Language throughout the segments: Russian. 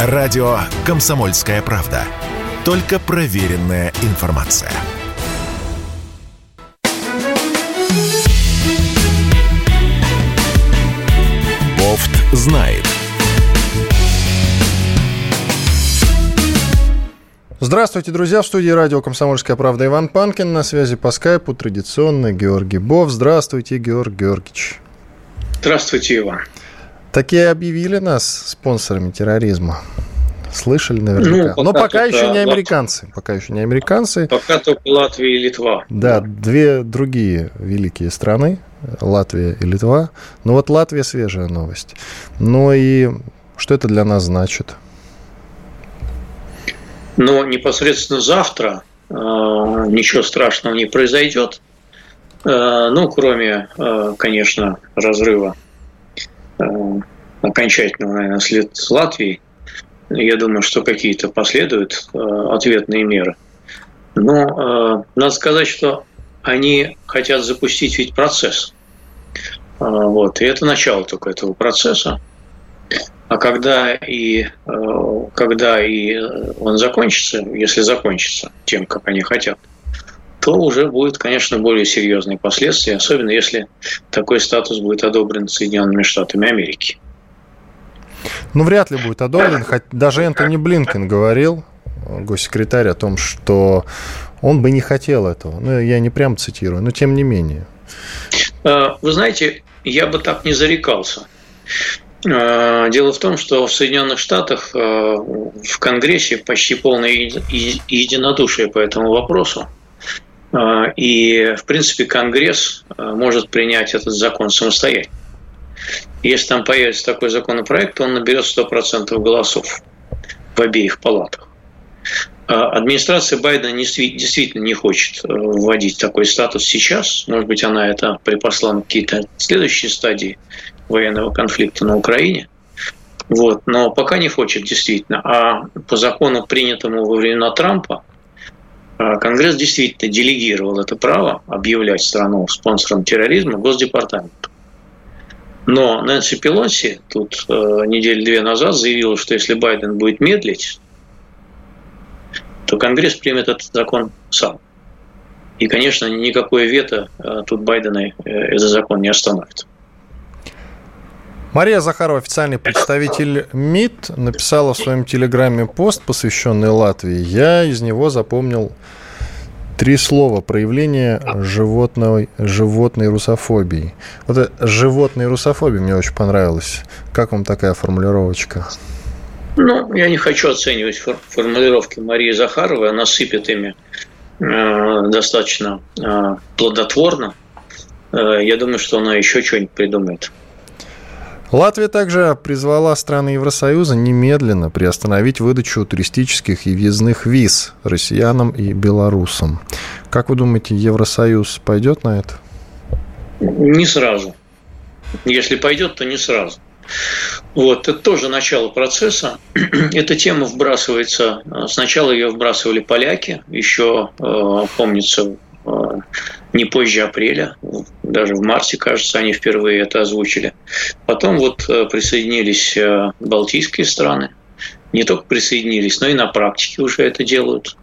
Радио «Комсомольская правда». Только проверенная информация. Бофт знает. Здравствуйте, друзья. В студии радио «Комсомольская правда» Иван Панкин. На связи по скайпу традиционно Георгий Бов. Здравствуйте, Георгий Георгиевич. Здравствуйте, Иван. Такие объявили нас спонсорами терроризма. Слышали наверняка. Ну, пока Но пока еще не американцы. Лат... Пока еще не американцы. Пока только Латвия и Литва. Да, две другие великие страны. Латвия и Литва. Ну вот Латвия свежая новость. Ну и что это для нас значит? Но непосредственно завтра э, ничего страшного не произойдет. Э, ну, кроме, э, конечно, разрыва э, окончательного, наверное, след с Латвией. Я думаю, что какие-то последуют э, ответные меры. Но э, надо сказать, что они хотят запустить ведь процесс. Э, вот, и это начало только этого процесса. А когда и, когда и он закончится, если закончится тем, как они хотят, то уже будет, конечно, более серьезные последствия, особенно если такой статус будет одобрен Соединенными Штатами Америки. Ну, вряд ли будет одобрен. Хоть даже Энтони Блинкен говорил, госсекретарь, о том, что он бы не хотел этого. Ну, я не прям цитирую, но тем не менее. Э, вы знаете, я бы так не зарекался. Э, дело в том, что в Соединенных Штатах э, в Конгрессе почти полное единодушие по этому вопросу. Э, и, в принципе, Конгресс может принять этот закон самостоятельно. Если там появится такой законопроект, то он наберет 100% голосов в обеих палатах. Администрация Байдена действительно не хочет вводить такой статус сейчас. Может быть, она это припасла на какие-то следующие стадии военного конфликта на Украине. Вот. Но пока не хочет действительно. А по закону, принятому во времена Трампа, а, Конгресс действительно делегировал это право объявлять страну спонсором терроризма Госдепартаменту. Но Нэнси Пелоси тут э, неделю две назад заявила, что если Байден будет медлить, то Конгресс примет этот закон сам. И, конечно, никакое вето э, тут Байдена э, этот закон не остановит. Мария Захарова, официальный представитель МИД, написала в своем телеграме пост, посвященный Латвии. Я из него запомнил три слова проявление животной, животной русофобии. Вот это животной русофобии мне очень понравилось. Как вам такая формулировочка? Ну, я не хочу оценивать формулировки Марии Захаровой. Она сыпет ими э, достаточно э, плодотворно. Э, я думаю, что она еще что-нибудь придумает. Латвия также призвала страны Евросоюза немедленно приостановить выдачу туристических и въездных виз россиянам и белорусам. Как вы думаете, Евросоюз пойдет на это? Не сразу. Если пойдет, то не сразу. Вот, это тоже начало процесса. Эта тема вбрасывается, сначала ее вбрасывали поляки, еще, э, помнится, э, не позже апреля, даже в марте, кажется, они впервые это озвучили. Потом вот э, присоединились э, балтийские страны, не только присоединились, но и на практике уже это делают.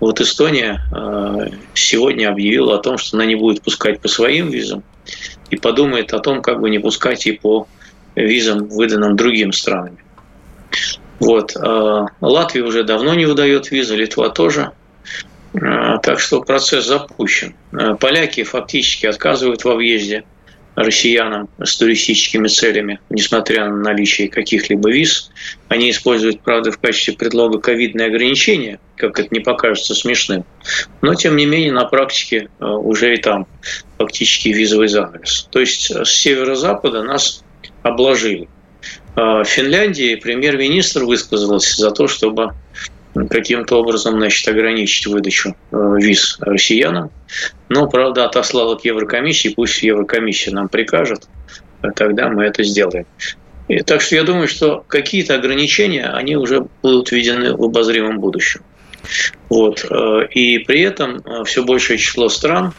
Вот Эстония э, сегодня объявила о том, что она не будет пускать по своим визам и подумает о том, как бы не пускать и по визам, выданным другим странами. Вот. Латвия уже давно не выдает визы, Литва тоже. А, так что процесс запущен. А, поляки фактически отказывают во въезде россиянам с туристическими целями, несмотря на наличие каких-либо виз. Они используют, правда, в качестве предлога ковидные ограничения, как это не покажется смешным. Но, тем не менее, на практике а, уже и там фактически визовый занавес. То есть с северо-запада нас обложили. В Финляндии премьер-министр высказался за то, чтобы каким-то образом значит, ограничить выдачу э, виз россиянам. Но, правда, отослала к Еврокомиссии, пусть Еврокомиссия нам прикажет, тогда мы это сделаем. И, так что я думаю, что какие-то ограничения, они уже будут введены в обозримом будущем. Вот. Э, и при этом э, все большее число стран,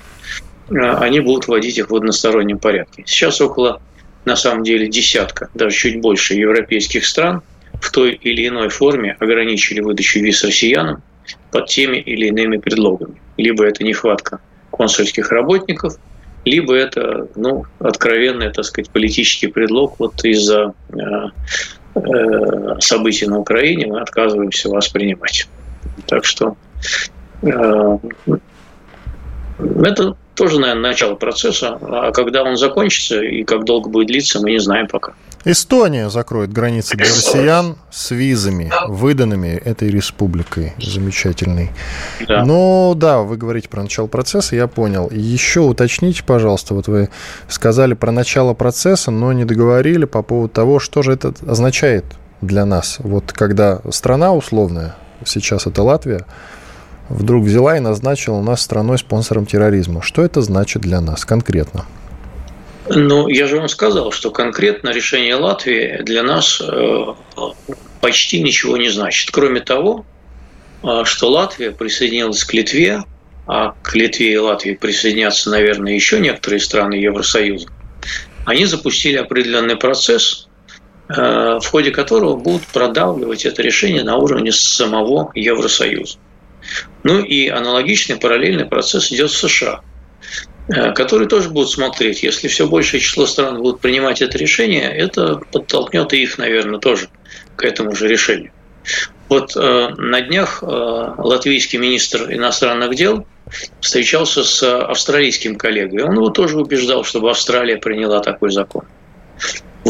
они будут вводить их в одностороннем порядке. Сейчас около, на самом деле, десятка, даже чуть больше европейских стран – в той или иной форме ограничили выдачу виз россиянам под теми или иными предлогами. Либо это нехватка консульских работников, либо это ну, откровенный, так сказать, политический предлог вот из-за э, э, событий на Украине мы отказываемся вас принимать. Так что э, это тоже, наверное, начало процесса, а когда он закончится и как долго будет длиться, мы не знаем пока. Эстония закроет границы для россиян с визами, выданными этой республикой замечательной. Да. Ну да, вы говорите про начало процесса, я понял. Еще уточните, пожалуйста, вот вы сказали про начало процесса, но не договорили по поводу того, что же это означает для нас. Вот когда страна условная, сейчас это Латвия, вдруг взяла и назначила нас страной-спонсором терроризма. Что это значит для нас конкретно? Ну, я же вам сказал, что конкретно решение Латвии для нас э, почти ничего не значит. Кроме того, э, что Латвия присоединилась к Литве, а к Литве и Латвии присоединятся, наверное, еще некоторые страны Евросоюза, они запустили определенный процесс, э, в ходе которого будут продавливать это решение на уровне самого Евросоюза. Ну и аналогичный параллельный процесс идет в США. Э, которые тоже будут смотреть. Если все большее число стран будут принимать это решение, это подтолкнет их, наверное, тоже к этому же решению. Вот э, на днях э, латвийский министр иностранных дел встречался с австралийским коллегой. Он его тоже убеждал, чтобы Австралия приняла такой закон.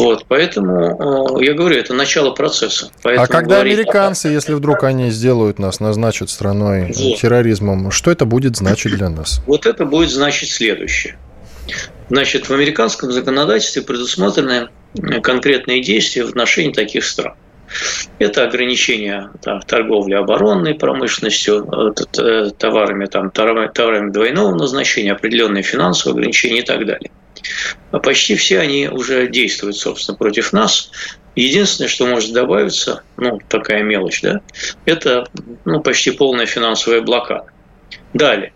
Вот, поэтому я говорю, это начало процесса. Поэтому а когда говорить... американцы, если вдруг они сделают нас, назначат страной вот. терроризмом, что это будет значить для нас? Вот это будет значить следующее. Значит, в американском законодательстве предусмотрены конкретные действия в отношении таких стран. Это ограничение там, торговли оборонной промышленностью, э, э, товарами, там, товарами двойного назначения, определенные финансовые ограничения и так далее. А почти все они уже действуют, собственно, против нас. Единственное, что может добавиться, ну, такая мелочь, да, это ну, почти полная финансовая блокада. Далее.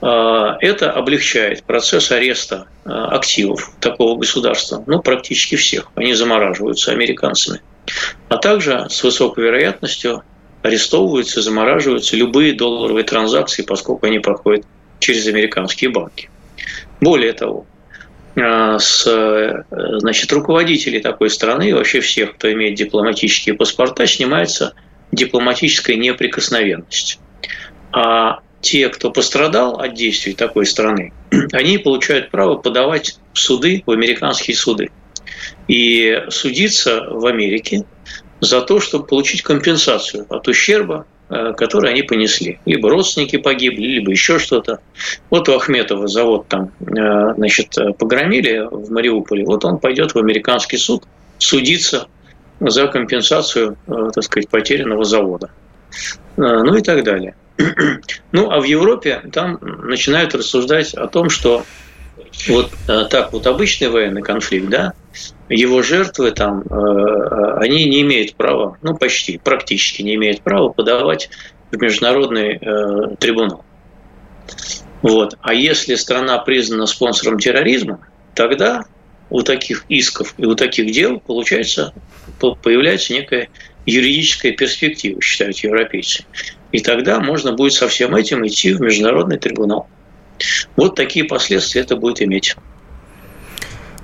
А, это облегчает процесс ареста а, активов такого государства, ну, практически всех. Они замораживаются американцами. А также с высокой вероятностью арестовываются, замораживаются любые долларовые транзакции, поскольку они проходят через американские банки. Более того, с значит, руководителей такой страны, вообще всех, кто имеет дипломатические паспорта, снимается дипломатическая неприкосновенность. А те, кто пострадал от действий такой страны, они получают право подавать в суды, в американские суды. И судиться в Америке за то, чтобы получить компенсацию от ущерба, Э, которые они понесли. Либо родственники погибли, либо еще что-то. Вот у Ахметова завод там, э, значит, погромили в Мариуполе. Вот он пойдет в американский суд судиться за компенсацию, э, так сказать, потерянного завода. Ну и так далее. Ну, а в Европе там начинают рассуждать о том, что вот так вот обычный военный конфликт, да, его жертвы там, э, э, они не имеют права, ну почти, практически не имеют права подавать в международный э, трибунал. Вот. А если страна признана спонсором терроризма, тогда у таких исков и у таких дел получается, появляется некая юридическая перспектива, считают европейцы. И тогда можно будет со всем этим идти в международный трибунал. Вот такие последствия это будет иметь.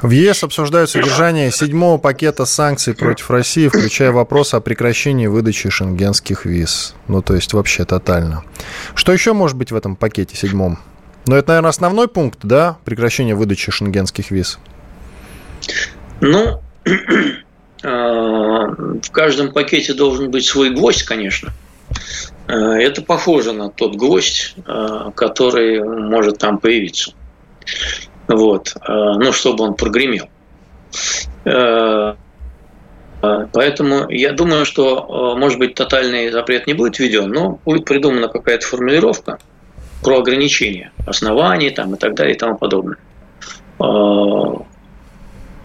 В ЕС обсуждают содержание седьмого пакета санкций против России, включая вопрос о прекращении выдачи шенгенских виз. Ну, то есть вообще тотально. Что еще может быть в этом пакете седьмом? Ну, это, наверное, основной пункт, да? Прекращение выдачи шенгенских виз. Ну, а, в каждом пакете должен быть свой гвоздь, конечно. А, это похоже на тот гвоздь, а, который может там появиться вот, э, ну, чтобы он прогремел. Э, э, поэтому я думаю, что, может быть, тотальный запрет не будет введен, но будет придумана какая-то формулировка про ограничения оснований там, и так далее и тому подобное.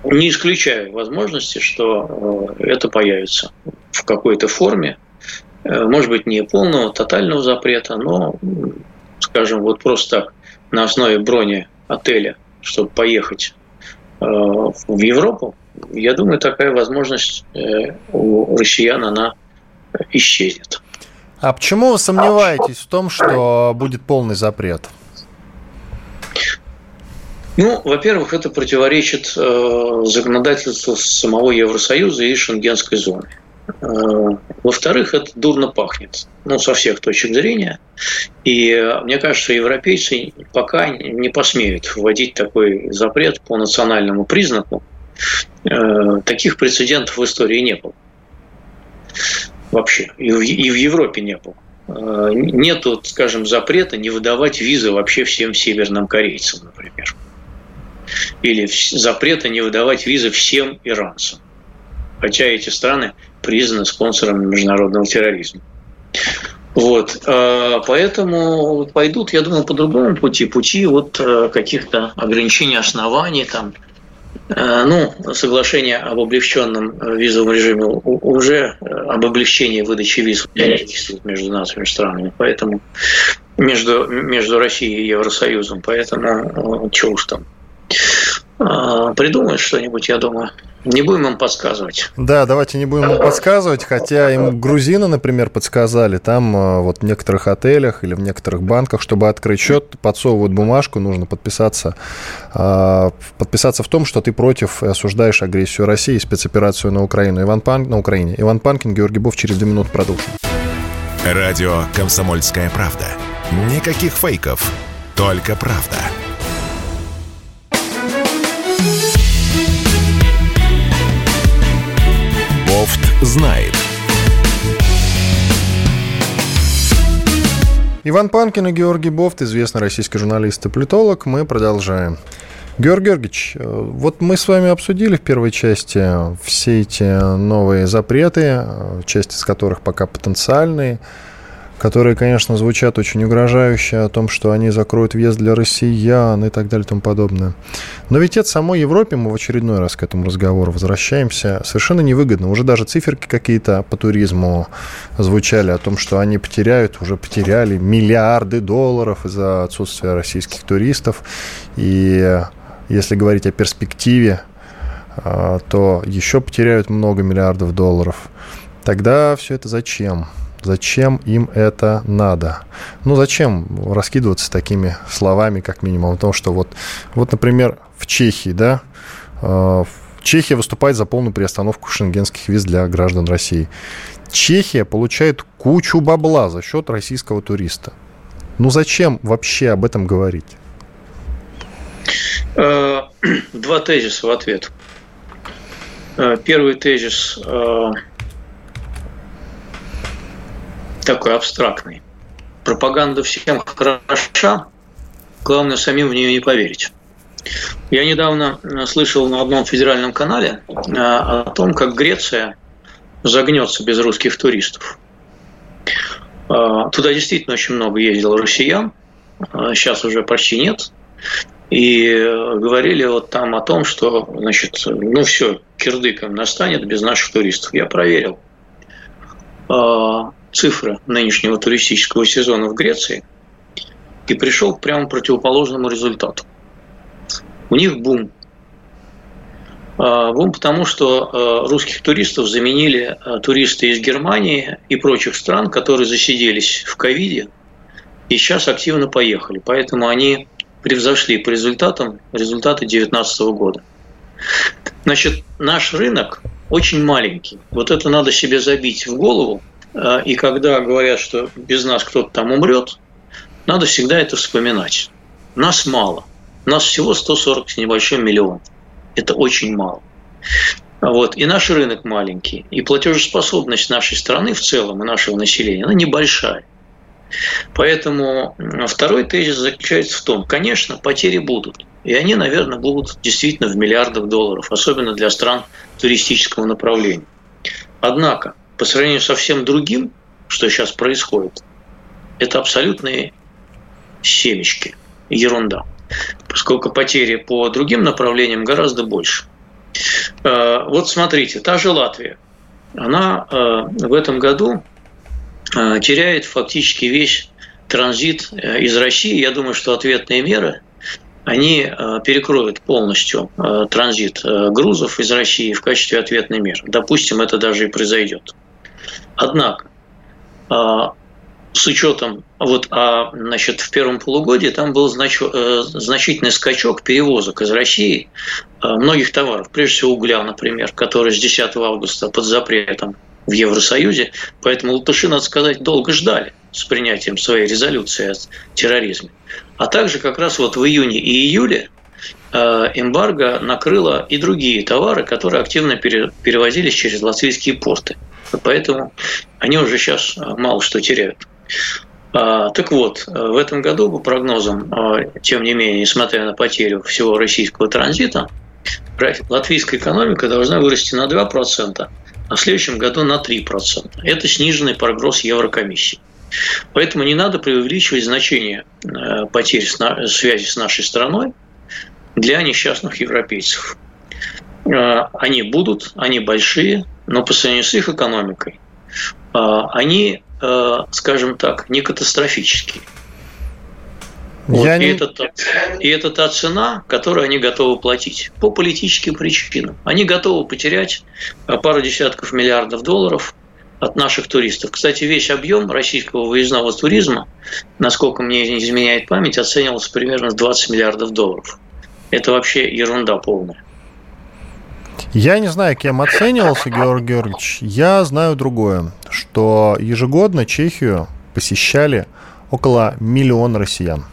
Не исключаю возможности, что это появится в какой-то форме, может быть, не полного, тотального запрета, но, скажем, вот просто так, на основе брони отеля – чтобы поехать э, в Европу, я думаю, такая возможность у россиян, она исчезнет. А почему вы сомневаетесь в том, что будет полный запрет? Ну, во-первых, это противоречит э, законодательству самого Евросоюза и Шенгенской зоны. Э, во-вторых, это дурно пахнет, ну, со всех точек зрения. И э, мне кажется, европейцы пока не посмеют вводить такой запрет по национальному признаку. Э, таких прецедентов в истории не было. Вообще. И в, Европе не было. Нет, скажем, запрета не выдавать визы вообще всем северным корейцам, например. Или запрета не выдавать визы всем иранцам. Хотя эти страны признаны спонсорами международного терроризма. Вот, э, поэтому пойдут, я думаю, по другому пути, пути вот э, каких-то ограничений оснований, там, э, ну, соглашение об облегченном визовом режиме уже об облегчении выдачи виз действует между нашими странами, поэтому между, между Россией и Евросоюзом, поэтому что уж там. а, придумают что-нибудь, я думаю. Не будем им подсказывать. Да, давайте не будем им подсказывать, хотя им грузины, например, подсказали, там а, вот в некоторых отелях или в некоторых банках, чтобы открыть счет, подсовывают бумажку, нужно подписаться, а, подписаться в том, что ты против и осуждаешь агрессию России и спецоперацию на Украину. Иван Пан... на Украине. Иван Панкин, Георгий Бов, через две минуты продолжим. Радио «Комсомольская правда». Никаких фейков, только правда. Знает. Иван Панкин и Георгий Бофт, известный российский журналист и политолог. Мы продолжаем. Георгий Георгиевич, э, вот мы с вами обсудили в первой части все эти новые запреты, э, часть из которых пока потенциальные которые, конечно, звучат очень угрожающе о том, что они закроют въезд для россиян и так далее и тому подобное. Но ведь это самой Европе, мы в очередной раз к этому разговору возвращаемся, совершенно невыгодно. Уже даже циферки какие-то по туризму звучали о том, что они потеряют, уже потеряли миллиарды долларов из-за отсутствия российских туристов. И если говорить о перспективе, а, то еще потеряют много миллиардов долларов. Тогда все это зачем? Зачем им это надо? Ну, зачем раскидываться такими словами, как минимум, о том, что вот, вот например, в Чехии, да, э, Чехия выступает за полную приостановку шенгенских виз для граждан России. Чехия получает кучу бабла за счет российского туриста. Ну, зачем вообще об этом говорить? Э, два тезиса в ответ. Э, первый тезис такой абстрактный. Пропаганда всем хороша, главное самим в нее не поверить. Я недавно э, слышал на одном федеральном канале э, о том, как Греция загнется без русских туристов. Э, туда действительно очень много ездило россиян, сейчас уже почти нет. И говорили вот там о том, что, значит, ну все, кирдыком настанет без наших туристов. Я проверил цифры нынешнего туристического сезона в Греции и пришел к прямо противоположному результату. У них бум. А, бум потому, что а, русских туристов заменили а, туристы из Германии и прочих стран, которые засиделись в ковиде и сейчас активно поехали. Поэтому они превзошли по результатам результаты 2019 года. Значит, наш рынок очень маленький. Вот это надо себе забить в голову – и когда говорят, что без нас кто-то там умрет, надо всегда это вспоминать. Нас мало. Нас всего 140 с небольшим миллион. Это очень мало. Вот. И наш рынок маленький. И платежеспособность нашей страны в целом и нашего населения, она небольшая. Поэтому второй тезис заключается в том, конечно, потери будут. И они, наверное, будут действительно в миллиардах долларов, особенно для стран туристического направления. Однако по сравнению со всем другим, что сейчас происходит, это абсолютные семечки, ерунда. Поскольку потери по другим направлениям гораздо больше. Э, вот смотрите, та же Латвия, она э, в этом году э, теряет фактически весь транзит из России. Я думаю, что ответные меры они перекроют полностью транзит грузов из России в качестве ответной меры. Допустим, это даже и произойдет. Однако, с учетом, вот, а, значит, в первом полугодии там был знач, значительный скачок перевозок из России многих товаров, прежде всего угля, например, который с 10 августа под запретом в Евросоюзе, поэтому латыши, надо сказать, долго ждали с принятием своей резолюции о терроризме. А также как раз вот в июне и июле э, эмбарго накрыло и другие товары, которые активно перевозились через латвийские порты. Поэтому они уже сейчас э, мало что теряют. А, так вот, э, в этом году, по прогнозам, тем не менее, несмотря на потерю всего российского транзита, латвийская экономика должна вырасти на 2%, а в следующем году на 3%. Это сниженный прогноз Еврокомиссии. Поэтому не надо преувеличивать значение э, потерь связи с нашей страной для несчастных европейцев. Э, они будут, они большие, но по сравнению с их экономикой э, они, скажем так, не катастрофические. Вот. Я и, не... это, и это та цена, которую они готовы платить по политическим причинам. Они готовы потерять пару десятков миллиардов долларов – от наших туристов. Кстати, весь объем российского выездного туризма, насколько мне не изменяет память, оценивался примерно в 20 миллиардов долларов. Это вообще ерунда полная. Я не знаю, кем оценивался Георгий Георгиевич. Я знаю другое, что ежегодно Чехию посещали около миллиона россиян.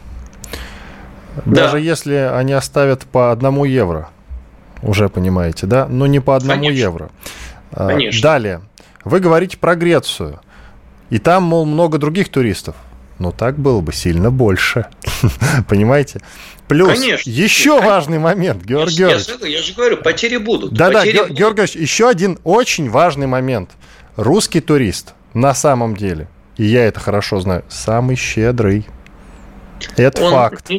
Даже да. если они оставят по одному евро, уже понимаете, да? Но не по одному Конечно. евро. А, Конечно. Далее. Вы говорите про Грецию. И там, мол, много других туристов. Но так было бы сильно больше. Понимаете? Плюс Конечно. еще Конечно. важный момент, Георгий я, Георгиевич. Я, я же говорю, потери будут. Да-да, потери Георгий Георгиевич, еще один очень важный момент. Русский турист на самом деле, и я это хорошо знаю, самый щедрый. Это он, факт.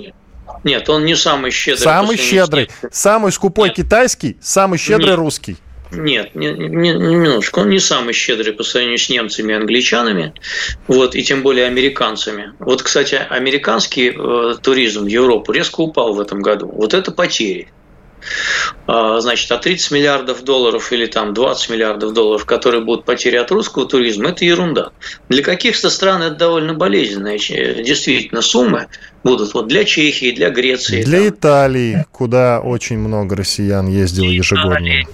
Нет, он не самый щедрый. Самый щедрый. Самый скупой нет. китайский, самый щедрый нет. русский. Нет, не, не, минуточку. Он не самый щедрый по сравнению с немцами и англичанами, вот, и тем более американцами. Вот, кстати, американский э, туризм в Европу резко упал в этом году. Вот это потери. А, значит, а 30 миллиардов долларов или там 20 миллиардов долларов, которые будут потери от русского туризма, это ерунда. Для каких-то стран это довольно болезненные действительно суммы будут. Вот для Чехии, для Греции. Для там. Италии, куда очень много россиян ездило ежегодно. Италии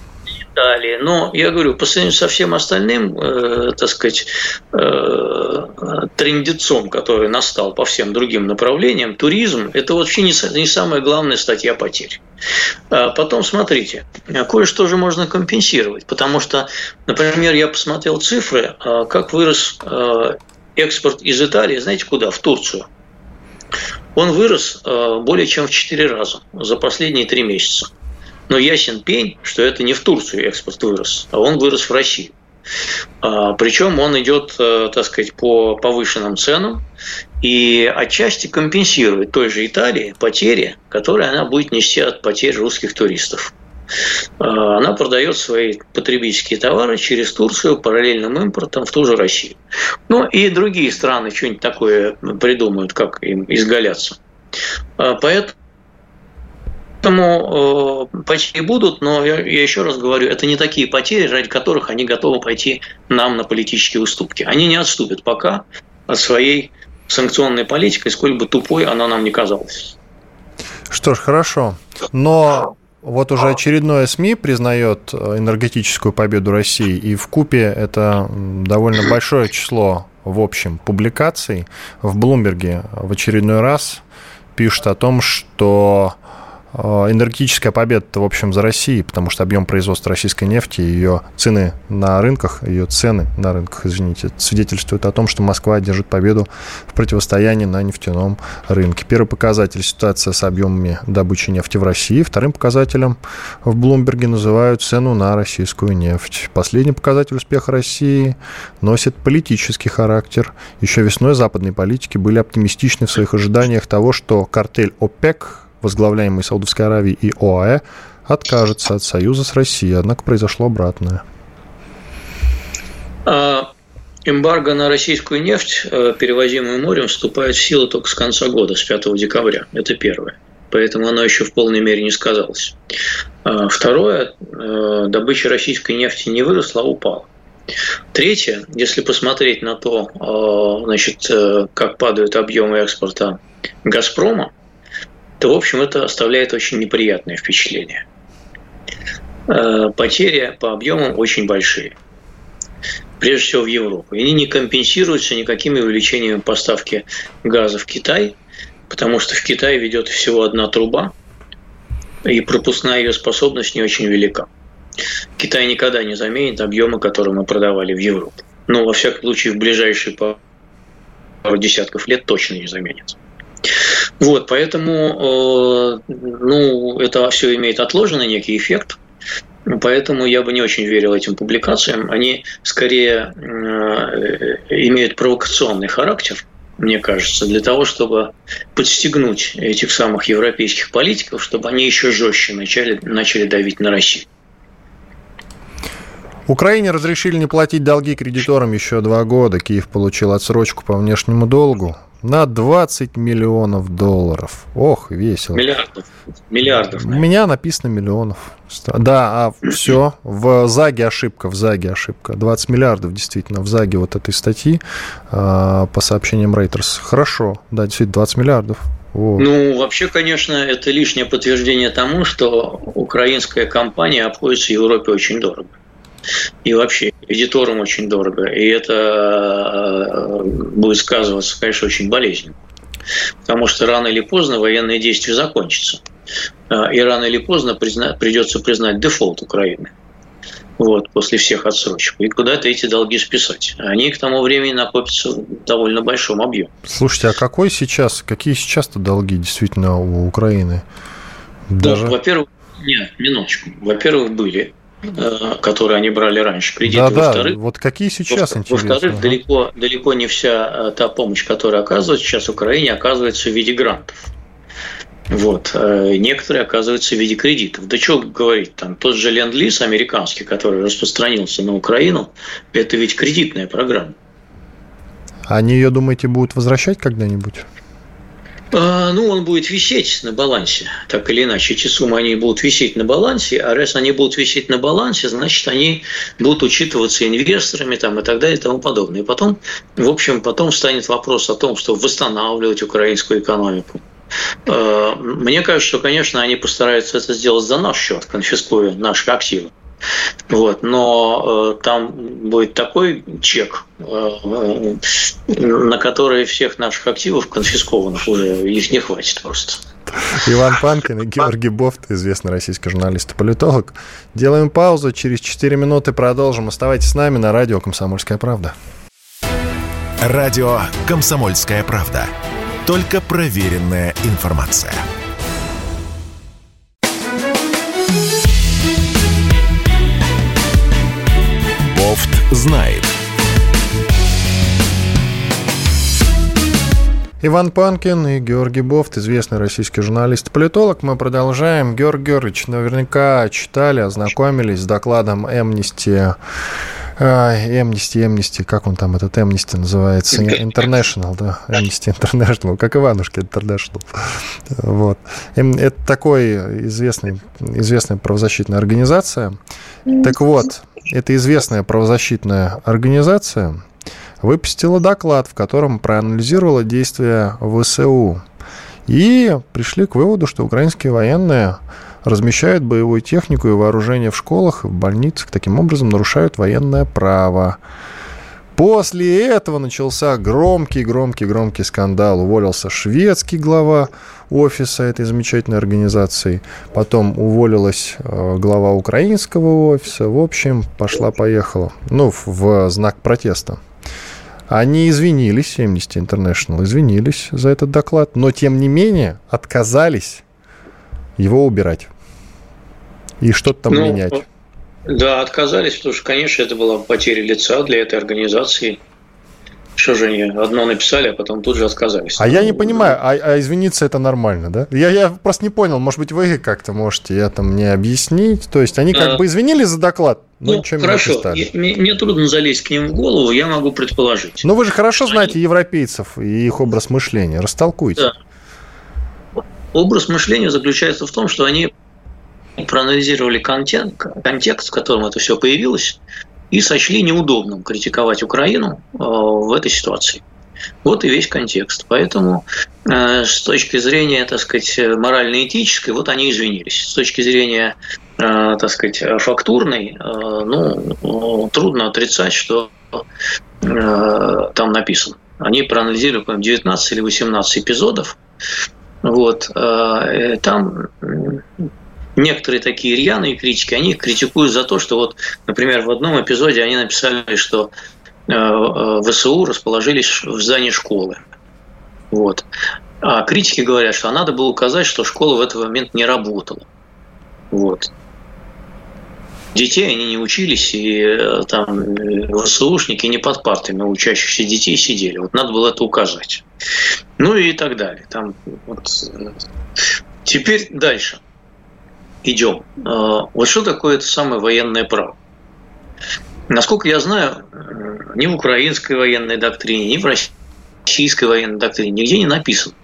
далее. Но я говорю, по сравнению со всем остальным, э, так сказать, э, трендецом, который настал по всем другим направлениям, туризм – это вообще не, не самая главная статья потерь. А потом, смотрите, кое-что же можно компенсировать, потому что, например, я посмотрел цифры, а как вырос э, экспорт из Италии, знаете куда? В Турцию. Он вырос э, более чем в 4 раза за последние 3 месяца. Но ясен пень, что это не в Турцию экспорт вырос, а он вырос в Россию. А, Причем он идет, э, так сказать, по повышенным ценам и отчасти компенсирует той же Италии потери, которые она будет нести от потерь русских туристов. А, она продает свои потребительские товары через Турцию параллельным импортом в ту же Россию. Ну и другие страны что-нибудь такое придумают, как им изгаляться. А, поэтому Поэтому э, потери будут, но я, я еще раз говорю, это не такие потери, ради которых они готовы пойти нам на политические уступки. Они не отступят пока от своей санкционной политики, сколь бы тупой она нам не казалась. Что ж, хорошо. Но вот уже очередное СМИ признает э, энергетическую победу России, и в купе это довольно большое число в общем публикаций. В Блумберге в очередной раз пишут о том, что энергетическая победа, в общем, за Россией, потому что объем производства российской нефти, ее цены на рынках, ее цены на рынках, извините, свидетельствуют о том, что Москва держит победу в противостоянии на нефтяном рынке. Первый показатель – ситуация с объемами добычи нефти в России. Вторым показателем в Блумберге называют цену на российскую нефть. Последний показатель успеха России носит политический характер. Еще весной западные политики были оптимистичны в своих ожиданиях того, что картель ОПЕК возглавляемый Саудовской Аравией и ОАЭ, откажется от союза с Россией. Однако произошло обратное. А, эмбарго на российскую нефть, э, перевозимую морем, вступает в силу только с конца года, с 5 декабря. Это первое. поэтому оно еще в полной мере не сказалось. А, второе, э, добыча российской нефти не выросла, а упала. Третье, если посмотреть на то, а, значит, э, как падают объемы экспорта «Газпрома», то, в общем, это оставляет очень неприятное впечатление. Э, потери по объемам очень большие. Прежде всего в Европу. И они не компенсируются никакими увеличениями поставки газа в Китай, потому что в Китае ведет всего одна труба, и пропускная ее способность не очень велика. Китай никогда не заменит объемы, которые мы продавали в Европу. Но, во всяком случае, в ближайшие пару десятков лет точно не заменит. Вот, поэтому, э, ну, это все имеет отложенный некий эффект. Поэтому я бы не очень верил этим публикациям. Они скорее э, имеют провокационный характер, мне кажется, для того, чтобы подстегнуть этих самых европейских политиков, чтобы они еще жестче начали, начали давить на Россию. Украине разрешили не платить долги кредиторам еще два года. Киев получил отсрочку по внешнему долгу на 20 миллионов долларов. Ох, весело. Миллиардов. Миллиардов. У меня написано миллионов. Да, а все, в ЗАГе ошибка, в ЗАГе ошибка. 20 миллиардов действительно в ЗАГе вот этой статьи а, по сообщениям Reuters. Хорошо, да, действительно, 20 миллиардов. Вот. Ну, вообще, конечно, это лишнее подтверждение тому, что украинская компания обходится Европе очень дорого. И вообще эдиторам очень дорого. И это э, будет сказываться, конечно, очень болезненно. Потому что рано или поздно военные действия закончатся. Э, и рано или поздно призна... придется признать дефолт Украины. Вот, после всех отсрочек. И куда-то эти долги списать. Они к тому времени накопятся в довольно большом объеме. Слушайте, а какой сейчас, какие сейчас-то долги действительно у Украины? Даже... Ну, во-первых, нет, минуточку. Во-первых, были которые они брали раньше, кредиты. Да, да. вот какие сейчас интересно? Во-вторых, далеко, далеко не вся э, та помощь, которая оказывается сейчас Украине, оказывается в виде грантов. Вот. Э, некоторые оказываются в виде кредитов. Да что говорить, там тот же Ленд-Лиз американский, который распространился на Украину, это ведь кредитная программа. Они ее, думаете, будут возвращать когда-нибудь? А, ну, он будет висеть на балансе, так или иначе. Эти суммы, они будут висеть на балансе, а раз они будут висеть на балансе, значит, они будут учитываться инвесторами там, и так далее и тому подобное. И потом, в общем, потом станет вопрос о том, чтобы восстанавливать украинскую экономику. А, мне кажется, что, конечно, они постараются это сделать за наш счет, конфискуя наши активы. Вот, но э, там будет такой чек, э, на который всех наших активов конфискованных уже их не хватит просто. Иван Панкин и Георгий Бофт, известный российский журналист и политолог. Делаем паузу, через 4 минуты продолжим. Оставайтесь с нами на радио «Комсомольская правда». Радио «Комсомольская правда». Только проверенная информация. Знает. Иван Панкин и Георгий Бофт, известный российский журналист и политолог. Мы продолжаем. Георгий Георгиевич, наверняка читали, ознакомились с докладом Amnesty Amnesty, Amnesty, как он там, этот Amnesty называется? International, да, Amnesty International, как Иванушки International. Вот. Это такой известный, известная правозащитная организация. Так вот, эта известная правозащитная организация выпустила доклад, в котором проанализировала действия ВСУ. И пришли к выводу, что украинские военные размещают боевую технику и вооружение в школах, в больницах, таким образом нарушают военное право. После этого начался громкий-громкий-громкий скандал. Уволился шведский глава офиса этой замечательной организации. Потом уволилась э, глава украинского офиса. В общем, пошла-поехала. Ну, в знак протеста. Они извинились, Amnesty International извинились за этот доклад, но тем не менее отказались его убирать и что-то там ну, менять. Да, отказались, потому что, конечно, это была потеря лица для этой организации. Что же они одно написали, а потом тут же отказались. А я не понимаю, а, а извиниться это нормально, да? Я, я просто не понял, может быть, вы как-то можете это мне объяснить. То есть они как а, бы извинились за доклад, но ну, ничего хорошо. не Мне, мне трудно залезть к ним в голову, я могу предположить. Ну вы же хорошо знаете европейцев и их образ мышления. Растолкуйте. Да. образ мышления заключается в том, что они проанализировали контекст, контекст, в котором это все появилось, и сочли неудобным критиковать Украину э, в этой ситуации. Вот и весь контекст. Поэтому э, с точки зрения, так сказать, морально-этической, вот они извинились. С точки зрения, э, так сказать, фактурной, ну, трудно отрицать, что там написано. Они проанализировали, по 19 или 18 эпизодов. Вот. Там некоторые такие рьяные критики, они критикуют за то, что вот, например, в одном эпизоде они написали, что э, э, ВСУ расположились в здании школы. Вот. А критики говорят, что надо было указать, что школа в этот момент не работала. Вот. Детей они не учились, и э, там ВСУшники не под партами учащихся детей сидели. Вот надо было это указать. Ну и так далее. Там вот. Теперь дальше идем. А, вот что такое это самое военное право? Насколько я знаю, ни в украинской военной доктрине, ни в российской военной доктрине нигде не написано,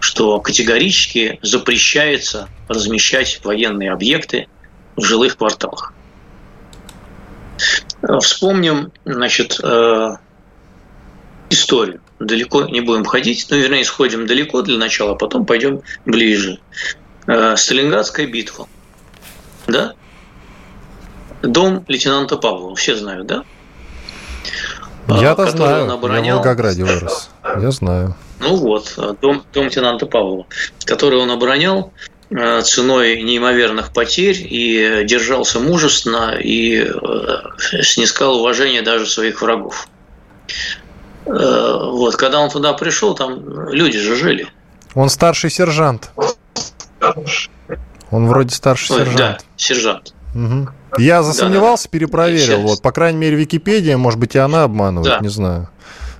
что категорически запрещается размещать военные объекты в жилых кварталах. Вспомним, значит, э, историю. Далеко не будем ходить, но, вернее, сходим далеко для начала, а потом пойдем ближе. Э, Сталинградская битва. Да? Дом лейтенанта Павлова. Все знают, да? Я-то а, знаю. Он оборонял... Я в Волгограде вырос. Я знаю. Ну вот, дом, дом лейтенанта Павлова, который он оборонял э, ценой неимоверных потерь и держался мужественно и э, снискал уважение даже своих врагов. Вот, когда он туда пришел, там люди же жили. Он старший сержант. Он вроде старший Ой, сержант. Да, сержант. Угу. Я засомневался, да, да. перепроверил. Вот, по крайней мере, Википедия, может быть, и она обманывает, да. не знаю.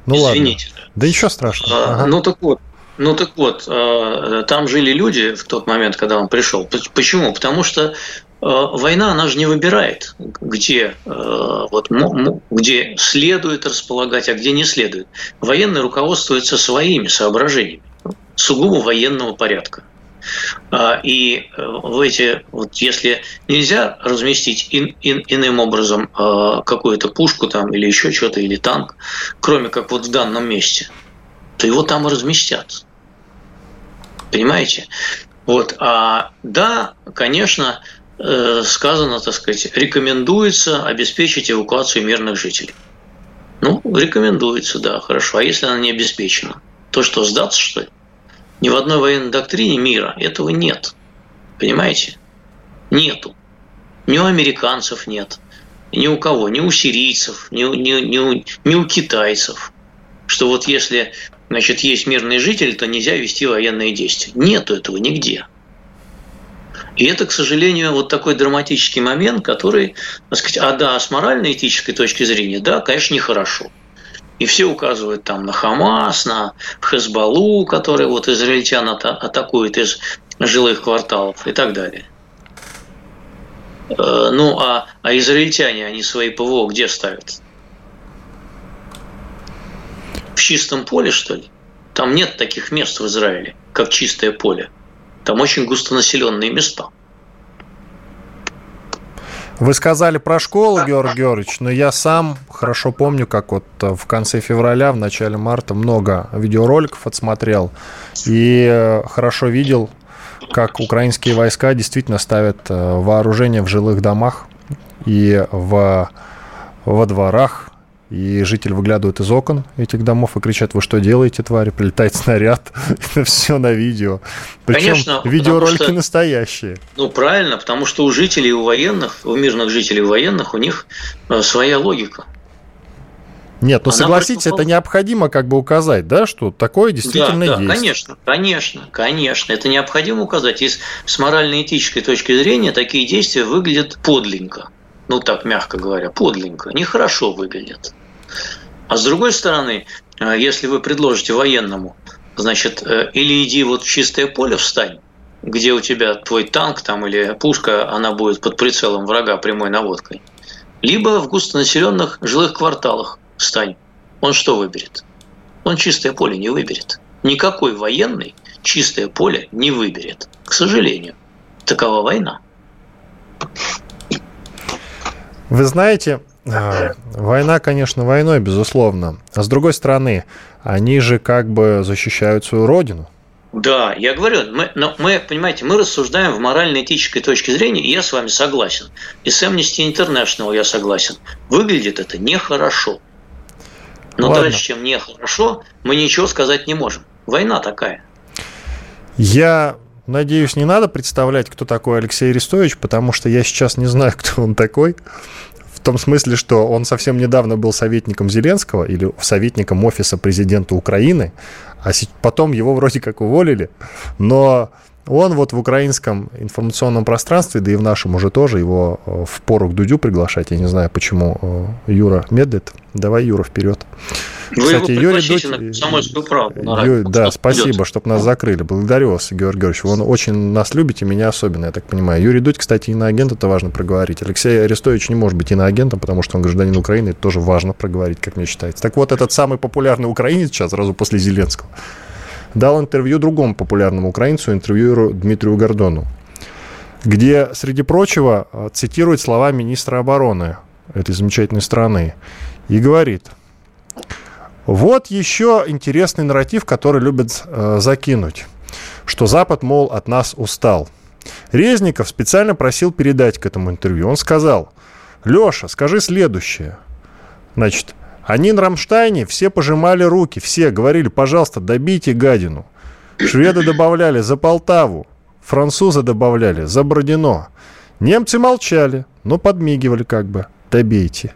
Ну Извините. ладно. Да ничего страшного. А, ага. Ну так вот, ну так вот, а, там жили люди в тот момент, когда он пришел. Почему? Потому что а, война, она же не выбирает, где, а, вот, где следует располагать, а где не следует. Военные руководствуются своими соображениями, сугубо военного порядка. А, и э, в эти, вот если нельзя разместить ин, ин, иным образом а, какую-то пушку там или еще что-то, или танк, кроме как вот в данном месте, то его там и разместят. Понимаете? Вот. А да, конечно, э, сказано, так сказать, рекомендуется обеспечить эвакуацию мирных жителей. Ну, рекомендуется, да, хорошо. А если она не обеспечена, то что, сдаться, что ли? Ни в одной военной доктрине мира этого нет. Понимаете? Нету. Ни у американцев нет, ни у кого, ни у сирийцев, ни, ни, ни, у, ни у китайцев. Что вот если значит, есть мирные жители, то нельзя вести военные действия. Нету этого нигде. И это, к сожалению, вот такой драматический момент, который, так сказать, а да, с морально-этической точки зрения, да, конечно, нехорошо. И все указывают там на Хамас, на Хезбалу, который вот израильтян атакует из жилых кварталов и так далее. Э, ну, а, а израильтяне, они свои ПВО где ставят? В чистом поле, что ли? Там нет таких мест в Израиле, как чистое поле. Там очень густонаселенные места. Вы сказали про школу, Георгий Георгиевич, но я сам хорошо помню, как вот э, в конце февраля, в начале марта много видеороликов отсмотрел и э, хорошо видел, как украинские войска действительно ставят э, вооружение в жилых домах и в, во дворах, и жители выглядывают из окон этих домов и кричат, вы что делаете, твари? Прилетает снаряд. Это все на видео. Причем Конечно, видеоролики что, настоящие. Ну, правильно, потому что у жителей, у военных, у мирных жителей, у военных, у них э, своя логика. Нет, ну Она согласитесь, это необходимо как бы указать, да, что такое действительно да, да, есть. Конечно, конечно, конечно. Это необходимо указать. И с морально-этической точки зрения такие действия выглядят подленько ну так мягко говоря, подленько, нехорошо выглядят. А с другой стороны, э, если вы предложите военному, значит, э, или иди вот в чистое поле встань, где у тебя твой танк там или пушка, она будет под прицелом врага прямой наводкой, либо в густонаселенных жилых кварталах встань. Он что выберет? Он чистое поле не выберет. Никакой военный чистое поле не выберет. К сожалению. Такова война. Вы знаете, война, конечно, войной, безусловно. А с другой стороны, они же как бы защищают свою родину. Да, я говорю, мы, но мы, понимаете, мы рассуждаем в морально-этической точке зрения, и я с вами согласен. И с Amnesty International я согласен. Выглядит это нехорошо. Но Ладно. дальше, чем нехорошо, мы ничего сказать не можем. Война такая. Я надеюсь, не надо представлять, кто такой Алексей Арестович, потому что я сейчас не знаю, кто он такой. Том смысле, что он совсем недавно был советником Зеленского или советником офиса президента Украины, а потом его вроде как уволили. Но он вот в украинском информационном пространстве, да и в нашем уже тоже, его э, в пору к Дудю приглашать. Я не знаю, почему э, Юра медлит. Давай, Юра, вперед. Вы Кстати, Юрий Дудь... на комсомольскую правду. На Ю... Да, спасибо, чтобы нас закрыли. Благодарю вас, Георгий Георгиевич. Вы очень нас любите, меня особенно, я так понимаю. Юрий Дудь, кстати, иноагент, это важно проговорить. Алексей Арестович не может быть иноагентом, потому что он гражданин Украины, это тоже важно проговорить, как мне считается. Так вот, этот самый популярный украинец сейчас, сразу после Зеленского, дал интервью другому популярному украинцу, интервьюеру Дмитрию Гордону, где, среди прочего, цитирует слова министра обороны этой замечательной страны и говорит, вот еще интересный нарратив, который любят э, закинуть, что Запад, мол, от нас устал. Резников специально просил передать к этому интервью. Он сказал, Леша, скажи следующее. Значит, они на Рамштайне все пожимали руки, все говорили, пожалуйста, добейте гадину. Шведы добавляли за Полтаву, французы добавляли за Бородино. Немцы молчали, но подмигивали как бы, добейте.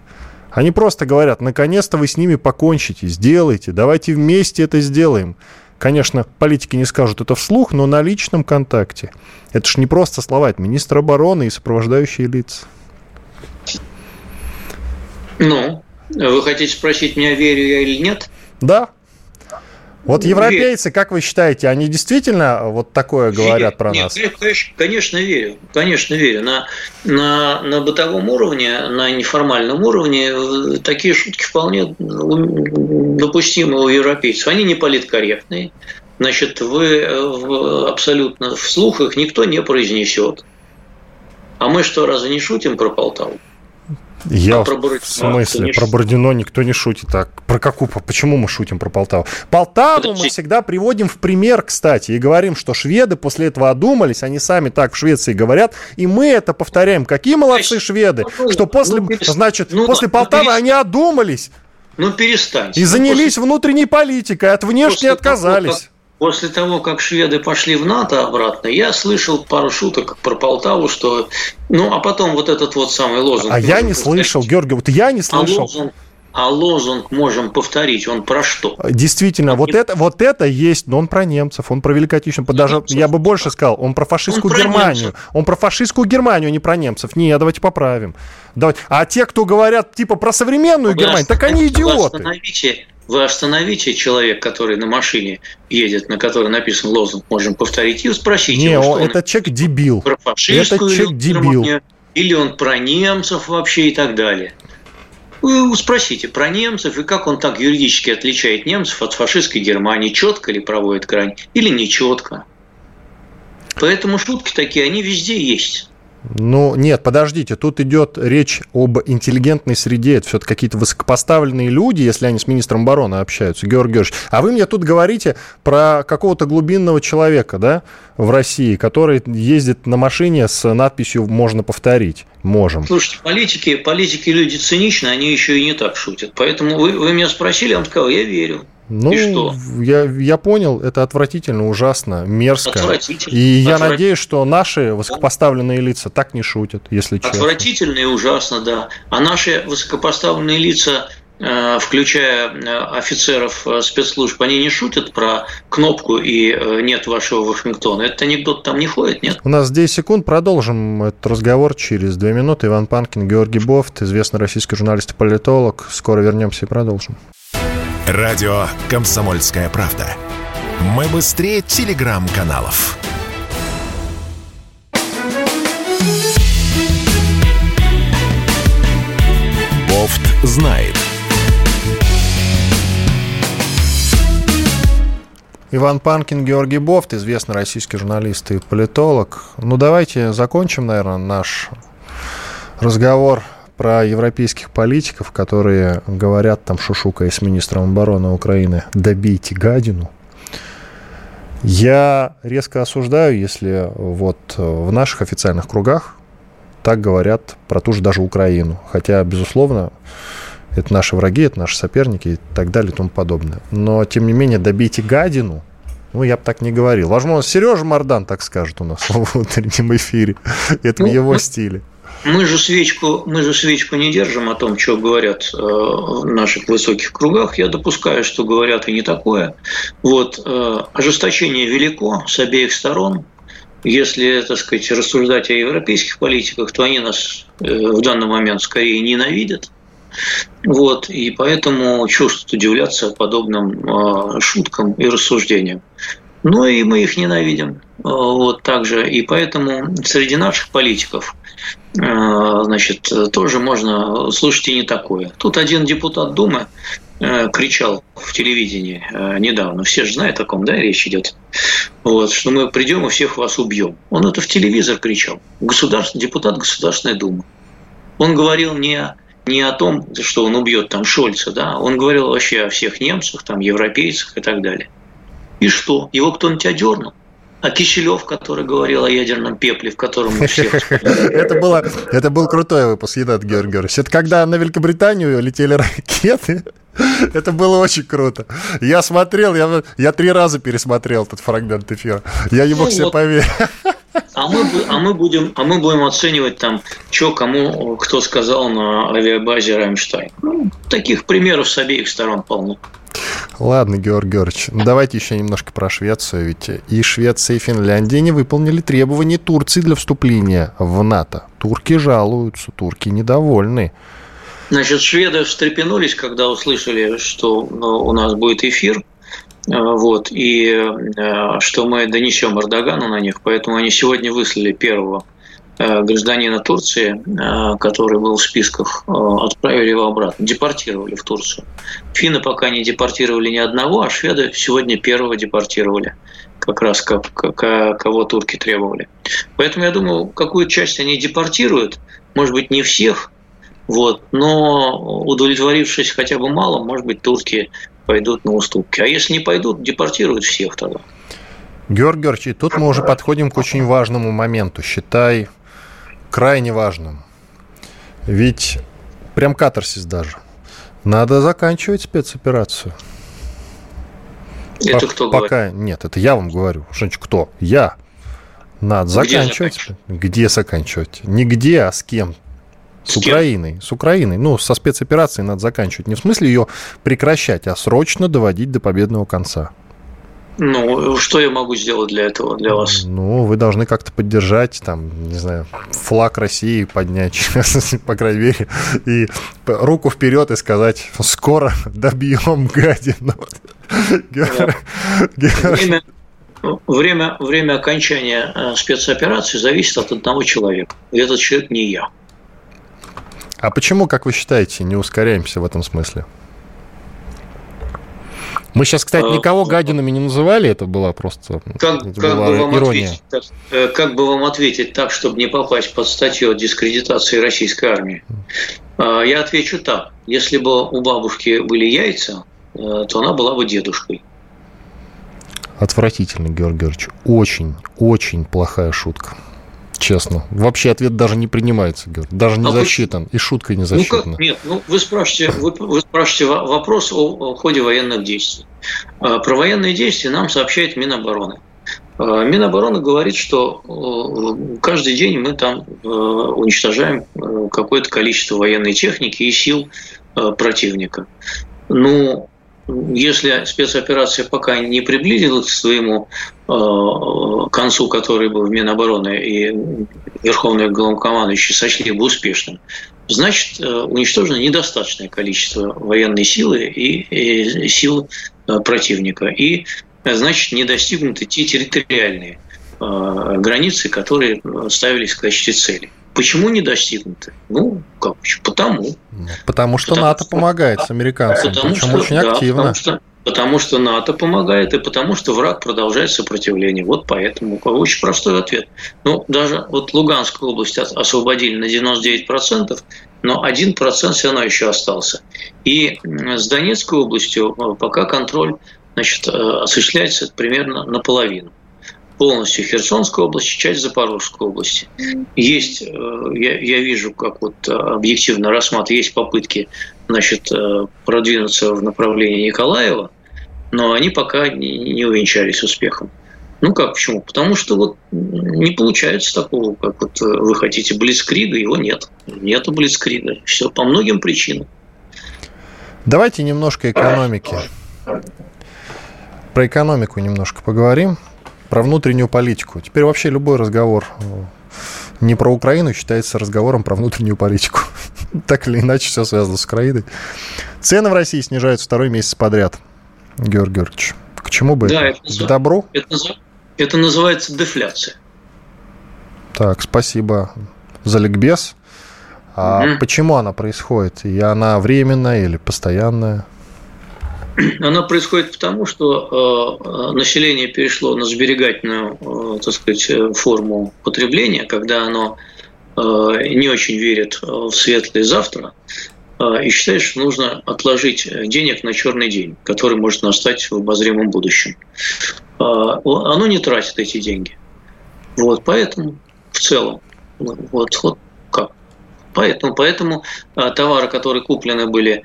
Они просто говорят, наконец-то вы с ними покончите, сделайте, давайте вместе это сделаем. Конечно, политики не скажут это вслух, но на личном контакте. Это ж не просто слова, это министр обороны и сопровождающие лица. Ну, вы хотите спросить меня, верю я или нет? Да. Вот европейцы, как вы считаете, они действительно вот такое говорят Верю. про Нет, нас? Конечно, конечно, верю. Конечно, верю. На, на, на бытовом уровне, на неформальном уровне э, такие шутки вполне допустимы у европейцев. Они не политкорректные. Значит, вы э, абсолютно вслух их никто не произнесет. А мы что, разве не шутим про Полтаву? Я а про в смысле? Про Бородино никто не шутит. Так, про какую? Почему мы шутим про Полтаву? Полтаву Подожди. мы всегда приводим в пример, кстати, и говорим, что шведы после этого одумались, они сами так в Швеции говорят, и мы это повторяем. Какие молодцы шведы, ну, что после, ну, значит, ну, после Полтавы ну, они одумались. Ну, перестаньте. И занялись после... внутренней политикой, от внешней отказались. Того, После того, как шведы пошли в НАТО обратно, я слышал пару шуток про Полтаву, что... Ну, а потом вот этот вот самый лозунг. А я не слышал, Георгий, вот я не а слышал. А лозунг, а лозунг можем повторить, он про что? Действительно, вот это, вот это есть, но он про немцев, он про Великую Отечественную, даже немцев, я бы больше сказал, он про фашистскую он Германию, немцев. он про фашистскую Германию, а не про немцев. Не, давайте поправим. Давайте. А те, кто говорят типа про современную вы Германию, так они идиоты. Остановите, вы остановите человек, который на машине едет, на которой написан лозунг, можем повторить, и спросите Не, его, он, этот человек дебил. Про фашистскую этот человек дебил. Или он про немцев вообще и так далее. Вы спросите про немцев и как он так юридически отличает немцев от фашистской Германии, четко ли проводит грань или не четко. Поэтому шутки такие, они везде есть. Ну, нет, подождите, тут идет речь об интеллигентной среде. Это все-таки какие-то высокопоставленные люди, если они с министром обороны общаются, Георгий Георгиевич. А вы мне тут говорите про какого-то глубинного человека, да, в России, который ездит на машине с надписью «можно повторить». Можем. Слушайте, политики, политики люди циничны, они еще и не так шутят. Поэтому вы, вы меня спросили, я вам сказал, я верю. Ну, и что? Я, я понял, это отвратительно, ужасно, мерзко. Отвратительно. И я Отврат... надеюсь, что наши высокопоставленные лица так не шутят, если честно. Отвратительно и ужасно, да. А наши высокопоставленные лица включая э, офицеров э, спецслужб, они не шутят про кнопку и нет вашего Вашингтона. Этот анекдот там не ходит, нет? У нас 10 секунд. Продолжим этот разговор через 2 минуты. Иван Панкин, Георгий Бофт, известный российский журналист и политолог. Скоро вернемся и продолжим. Радио «Комсомольская правда». Мы быстрее телеграм-каналов. Бофт знает. Иван Панкин, Георгий Бофт, известный российский журналист и политолог. Ну, давайте закончим, наверное, наш разговор про европейских политиков, которые говорят, там, шушукая с министром обороны Украины, добейте гадину. Я резко осуждаю, если вот в наших официальных кругах так говорят про ту же даже Украину. Хотя, безусловно, это наши враги, это наши соперники и так далее и тому подобное. Но, тем не менее, добейте гадину, ну, я бы так не говорил. Возможно, Сережа Мардан так скажет у нас в утреннем эфире. Это ну, в его стиле. Мы же свечку, мы же свечку не держим о том, что говорят э, в наших высоких кругах. Я допускаю, что говорят и не такое. Вот э, ожесточение велико с обеих сторон. Если, так сказать, рассуждать о европейских политиках, то они нас э, в данный момент скорее ненавидят. Вот, и поэтому чувствуют удивляться подобным шуткам и рассуждениям. Ну и мы их ненавидим. Вот также. И поэтому среди наших политиков Э, значит, тоже можно слышать и не такое. Тут один депутат Думы кричал в телевидении недавно, все же знают о ком, да, речь идет, вот, что мы придем и всех вас убьем. Он это в телевизор кричал, государств, депутат Государственной Думы. Он говорил не, не о том, что он убьет там Шольца, да, он говорил вообще о всех немцах, там, европейцах и так далее. И что? Его кто-нибудь одернул? А Киселев, который говорил о ядерном пепле, в котором мы все... Это, было, это был крутой выпуск, Георгий Георгиевич. Это когда на Великобританию летели ракеты. Это было очень круто. Я смотрел, я, я три раза пересмотрел этот фрагмент эфира. Я не мог ну, себе вот. поверить. А мы, а, мы будем, а мы будем оценивать там, что кому кто сказал на авиабазе Раймштайн. Ну, таких примеров с обеих сторон полно. Ладно, Георгий Георгиевич, ну давайте еще немножко про Швецию. Ведь и Швеция, и Финляндия не выполнили требования Турции для вступления в НАТО. Турки жалуются, турки недовольны. Значит, шведы встрепенулись, когда услышали, что ну, у нас будет эфир, вот, и э, что мы донесем Эрдогану на них, поэтому они сегодня выслали первого Э, гражданина Турции, э, который был в списках, отправили его обратно, депортировали в Турцию. Финны пока не депортировали ни одного, а шведы сегодня первого депортировали, как раз как, как, кого турки требовали. Поэтому я думаю, какую часть они депортируют, может быть, не всех, вот, но удовлетворившись хотя бы мало, может быть, турки пойдут на уступки. А если не пойдут, депортируют всех тогда. Георгий Георгиевич, и тут мы уже подходим к очень важному моменту. Считай, крайне важным. Ведь прям катарсис даже. Надо заканчивать спецоперацию. Это кто Пока говорит? нет, это я вам говорю. Женщина, кто? Я. Надо Где заканчивать. заканчивать. Где заканчивать? Не где, а с кем? С, с Украиной. С Украиной. Ну, со спецоперацией надо заканчивать. Не в смысле ее прекращать, а срочно доводить до победного конца. Ну, что я могу сделать для этого, для вас? Ну, вы должны как-то поддержать, там, не знаю, флаг России поднять, по крайней мере, и руку вперед и сказать, скоро добьем гадину. Время, время, время окончания э, спецоперации зависит от одного человека. И этот человек не я. А почему, как вы считаете, не ускоряемся в этом смысле? Мы сейчас, кстати, а, никого гадинами не называли, это была просто как, это как, была бы вам ирония. Ответить, э, как бы вам ответить так, чтобы не попасть под статью о дискредитации российской армии? А, я отвечу так. Если бы у бабушки были яйца, э, то она была бы дедушкой. Отвратительно, Георгий Георгиевич. Очень, очень плохая шутка честно. Вообще ответ даже не принимается, Георгий. Даже не а засчитан. Вы... И шутка не засчитана. Ну как? Нет, ну вы спрашиваете, вы, вы спрашиваете вопрос о, о ходе военных действий. А, про военные действия нам сообщает Минобороны. А, Минобороны говорит, что э, каждый день мы там э, уничтожаем э, какое-то количество военной техники и сил противника. Ну, если спецоперация пока не приблизилась к своему э, концу, который был в Минобороны и Верховный Главнокомандующий сочли бы успешным, значит, э, уничтожено недостаточное количество военной силы и, и сил э, противника. И, значит, не достигнуты те территориальные границы, которые ставились в качестве цели. Почему не достигнуты? Ну, как потому. Потому что потому НАТО что, помогает с американцами, потому причем что, очень да, активно. Потому что, Потому что НАТО помогает и потому что враг продолжает сопротивление. Вот поэтому. Очень простой ответ. Ну, даже вот Луганскую область освободили на 99%, но 1% все равно еще остался. И с Донецкой областью э, пока контроль значит, э, осуществляется примерно наполовину полностью Херсонской области, часть Запорожской области. Есть, э, я, я вижу, как вот объективно рассматривать, есть попытки значит, продвинуться в направлении Николаева, но они пока не, не увенчались успехом. Ну как, почему? Потому что вот не получается такого, как вот вы хотите, блицкрига, его нет. Нету блицкрига. Все по многим причинам. Давайте немножко экономики. Про экономику немножко поговорим. Про внутреннюю политику. Теперь вообще любой разговор не про Украину считается разговором про внутреннюю политику. так или иначе все связано с Украиной. Цены в России снижаются второй месяц подряд. Георгий Георгиевич, к чему бы да, это? это? К добру? Это, это называется дефляция. Так, спасибо за ликбез. А угу. почему она происходит? И она временная или постоянная? Она происходит потому, что э, население перешло на сберегательную, э, так сказать, форму потребления, когда оно э, не очень верит в светлое завтра э, и считает, что нужно отложить денег на черный день, который может настать в обозримом будущем. Э, оно не тратит эти деньги. Вот, поэтому в целом, вот, вот как. Поэтому, поэтому э, товары, которые куплены были э,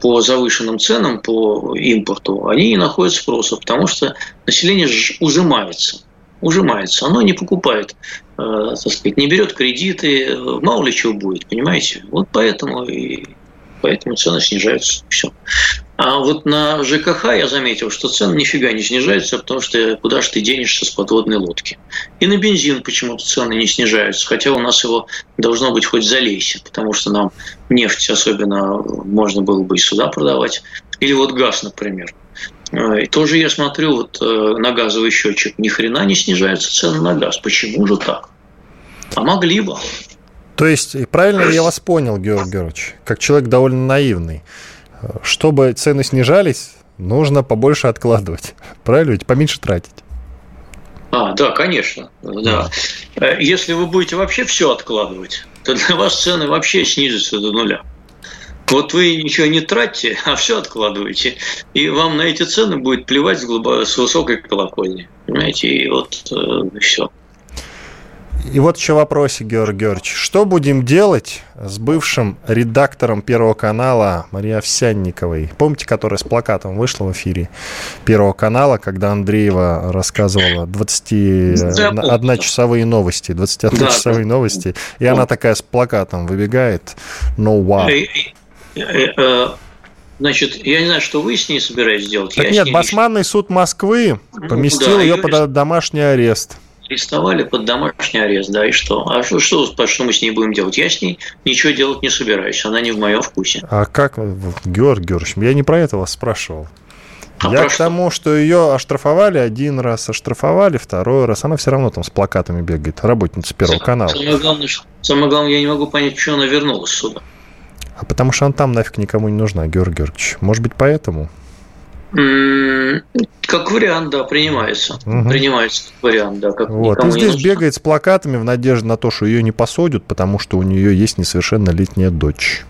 по завышенным ценам, по импорту, они не находят спроса, потому что население ужимается. Ужимается. Оно не покупает, так сказать, не берет кредиты, мало ли чего будет, понимаете? Вот поэтому и поэтому цены снижаются. Все. А вот на ЖКХ я заметил, что цены нифига не снижаются, потому что куда же ты денешься с подводной лодки. И на бензин почему-то цены не снижаются, хотя у нас его должно быть хоть залейся, потому что нам нефть особенно можно было бы и сюда продавать. Или вот газ, например. И тоже я смотрю вот э, на газовый счетчик, ни хрена не снижаются цены на газ. Почему же так? А могли бы. То есть, правильно ли я вас понял, Георгий Георгиевич, как человек довольно наивный, чтобы цены снижались, нужно побольше откладывать. Правильно ведь? Поменьше тратить. А, да, конечно. Да. Э, если вы будете вообще все откладывать, то для вас цены вообще снизятся до нуля. Вот вы ничего не тратите, а все откладываете, и вам на эти цены будет плевать с, глубоко, с высокой колокольни. Понимаете, и вот э, все. И вот еще вопросик, Георгий Георгиевич. Что будем делать с бывшим редактором Первого канала Марией Овсянниковой? Помните, которая с плакатом вышла в эфире Первого канала, когда Андреева рассказывала 21-часовые новости, 21-часовые да, новости, и она такая с плакатом выбегает «No wow». Э, э, э, значит, я не знаю, что вы с ней собираетесь делать. Так нет, Басманный суд Москвы ну поместил да, ее под домашний арест арестовали под домашний арест, да, и что? А что, что, что мы с ней будем делать? Я с ней ничего делать не собираюсь, она не в моем вкусе. А как, Георгий Георгиевич, я не про это вас спрашивал. А я к тому, что ее оштрафовали один раз, оштрафовали второй раз. Она все равно там с плакатами бегает, работница Первого самое, канала. Самое главное, самое главное, я не могу понять, почему она вернулась сюда. А потому что она там нафиг никому не нужна, Георгий Георгиевич. Может быть, поэтому? Как вариант, да, принимается. Угу. Принимается как вариант, да. Как вот. И здесь бегает с плакатами в надежде на то, что ее не посадят, потому что у нее есть несовершеннолетняя дочь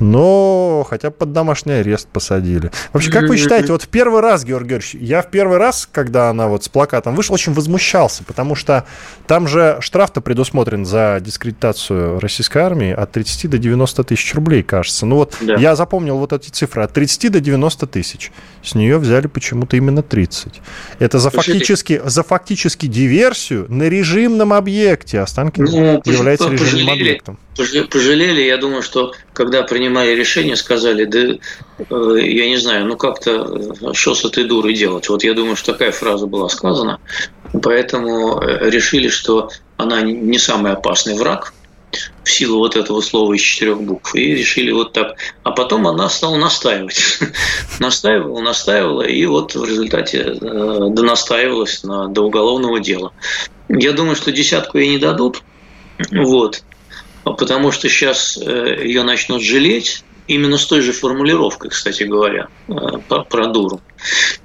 но хотя бы под домашний арест посадили. Вообще, как вы считаете, вот в первый раз, Георгий Георгиевич, я в первый раз, когда она вот с плакатом вышла, очень возмущался, потому что там же штраф-то предусмотрен за дискредитацию российской армии от 30 до 90 тысяч рублей, кажется. Ну вот да. я запомнил вот эти цифры, от 30 до 90 тысяч. С нее взяли почему-то именно 30. Это за, фактически, за фактически диверсию на режимном объекте. Останкин ну, является режимным объектом. Пожалели, я думаю, что когда принимали решение, сказали, да, э, я не знаю, ну как-то, э, что с этой дурой делать? Вот я думаю, что такая фраза была сказана, поэтому э, решили, что она не самый опасный враг, в силу вот этого слова из четырех букв. И решили вот так. А потом она стала настаивать. настаивала, настаивала, и вот в результате донастаивалась на, до уголовного дела. Я думаю, что десятку ей не дадут. Вот. А потому что сейчас э, ее начнут жалеть, именно с той же формулировкой, кстати говоря, э, про дуру.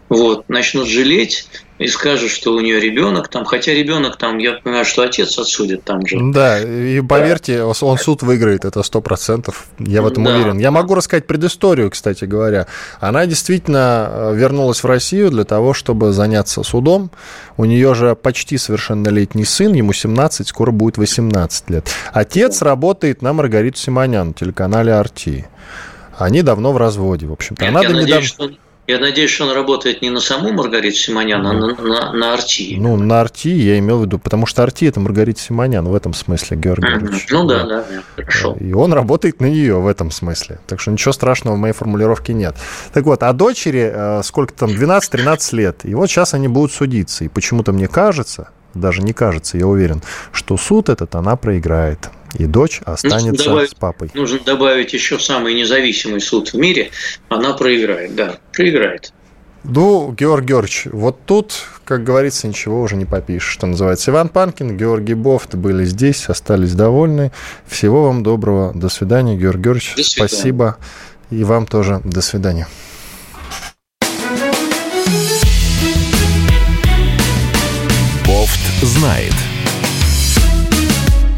Вот, начнут жалеть, и скажут, что у нее ребенок там, хотя ребенок там, я понимаю, что отец отсудит там же. Да, и поверьте, да. он суд выиграет, это сто процентов, я в этом да. уверен. Я могу рассказать предысторию, кстати говоря. Она действительно э, вернулась в Россию для того, чтобы заняться судом. У нее же почти совершеннолетний сын, ему 17, скоро будет 18 лет. Отец работает на Маргариту Симонян, телеканале «Арти». Они давно в разводе, в общем-то. Нет, Она я надеюсь, что я надеюсь, что он работает не на саму Маргариту Симонян, а на, на, на Арти. Ну, на Арти я имел в виду, потому что Арти – это Маргарита Симонян в этом смысле, Георгий mm-hmm. Ну да, да, да, хорошо. И он работает на нее в этом смысле. Так что ничего страшного в моей формулировке нет. Так вот, а дочери э, сколько там, 12-13 лет. И вот сейчас они будут судиться. И почему-то мне кажется, даже не кажется, я уверен, что суд этот она проиграет. И дочь останется добавить, с папой. Нужно добавить еще самый независимый суд в мире. Она проиграет, да, проиграет. Ну, Георг Георгиевич, вот тут, как говорится, ничего уже не попишешь, что называется. Иван Панкин, Георгий Бофт были здесь, остались довольны. Всего вам доброго. До свидания, Георг Георгиевич. До свидания. Спасибо. И вам тоже. До свидания. Бофт знает.